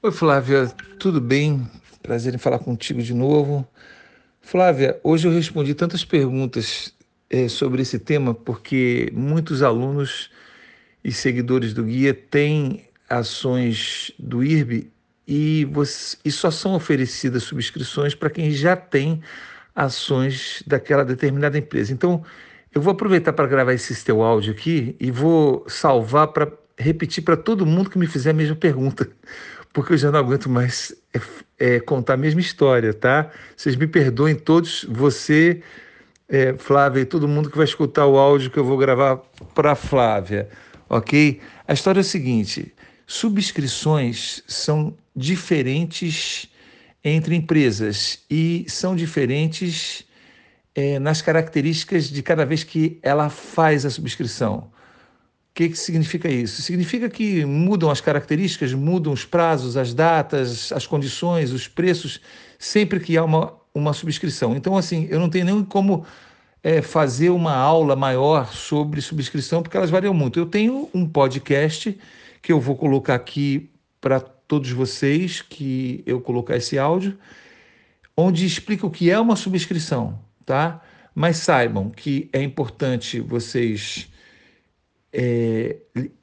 Oi, Flávia, tudo bem? Prazer em falar contigo de novo. Flávia, hoje eu respondi tantas perguntas eh, sobre esse tema porque muitos alunos e seguidores do guia têm ações do IRB e, você, e só são oferecidas subscrições para quem já tem ações daquela determinada empresa. Então, eu vou aproveitar para gravar esse teu áudio aqui e vou salvar para repetir para todo mundo que me fizer a mesma pergunta, porque eu já não aguento mais é, é, contar a mesma história, tá? Vocês me perdoem todos, você, é, Flávia e todo mundo que vai escutar o áudio que eu vou gravar para Flávia, ok? A história é a seguinte: subscrições são diferentes entre empresas e são diferentes é, nas características de cada vez que ela faz a subscrição que, que significa isso? Significa que mudam as características, mudam os prazos, as datas, as condições, os preços, sempre que há uma, uma subscrição. Então, assim, eu não tenho nem como é, fazer uma aula maior sobre subscrição, porque elas variam muito. Eu tenho um podcast que eu vou colocar aqui para todos vocês, que eu colocar esse áudio, onde explica o que é uma subscrição, tá? Mas saibam que é importante vocês é,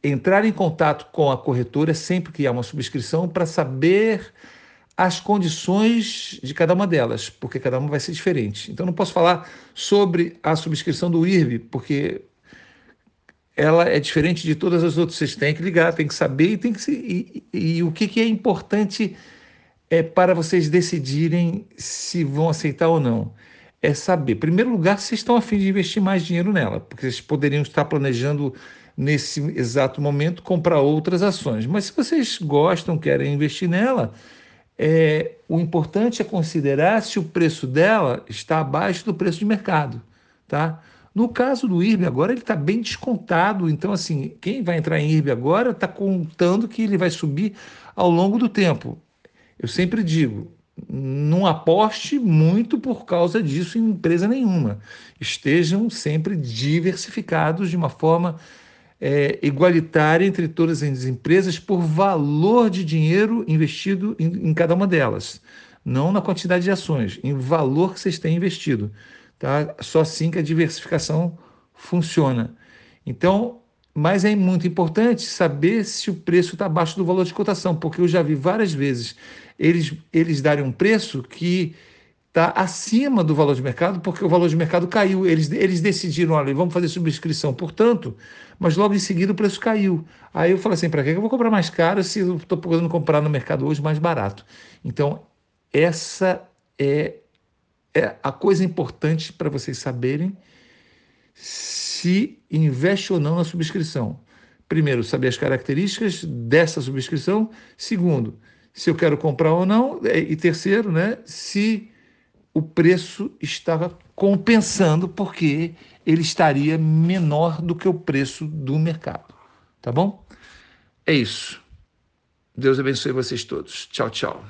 entrar em contato com a corretora sempre que há uma subscrição para saber as condições de cada uma delas, porque cada uma vai ser diferente. Então, não posso falar sobre a subscrição do IRB, porque ela é diferente de todas as outras. Vocês têm que ligar, têm que saber e, tem que se, e, e, e o que, que é importante é para vocês decidirem se vão aceitar ou não. É saber, em primeiro lugar, se estão a fim de investir mais dinheiro nela, porque vocês poderiam estar planejando nesse exato momento comprar outras ações. Mas se vocês gostam, querem investir nela, é, o importante é considerar se o preço dela está abaixo do preço de mercado, tá? No caso do IRB agora ele está bem descontado, então assim quem vai entrar em IRB agora está contando que ele vai subir ao longo do tempo. Eu sempre digo, não aposte muito por causa disso em empresa nenhuma. Estejam sempre diversificados de uma forma é, igualitária entre todas as empresas por valor de dinheiro investido em, em, cada uma delas, não na quantidade de ações, em valor que vocês têm investido. Tá? Só assim que a diversificação funciona. Então, mas é muito importante saber se o preço está abaixo do valor de cotação, porque eu já vi várias vezes eles, eles darem um preço que está acima do valor de mercado, porque o valor de mercado caiu. Eles, eles decidiram, olha, vamos fazer subscrição, portanto, mas logo em seguida o preço caiu. Aí eu falei assim, para que eu vou comprar mais caro se eu estou podendo comprar no mercado hoje mais barato? Então, essa é, é a coisa importante para vocês saberem se investe ou não na subscrição. Primeiro, saber as características dessa subscrição. Segundo, se eu quero comprar ou não. E terceiro, né, se o preço estava compensando, porque ele estaria menor do que o preço do mercado. Tá bom? É isso. Deus abençoe vocês todos. Tchau, tchau.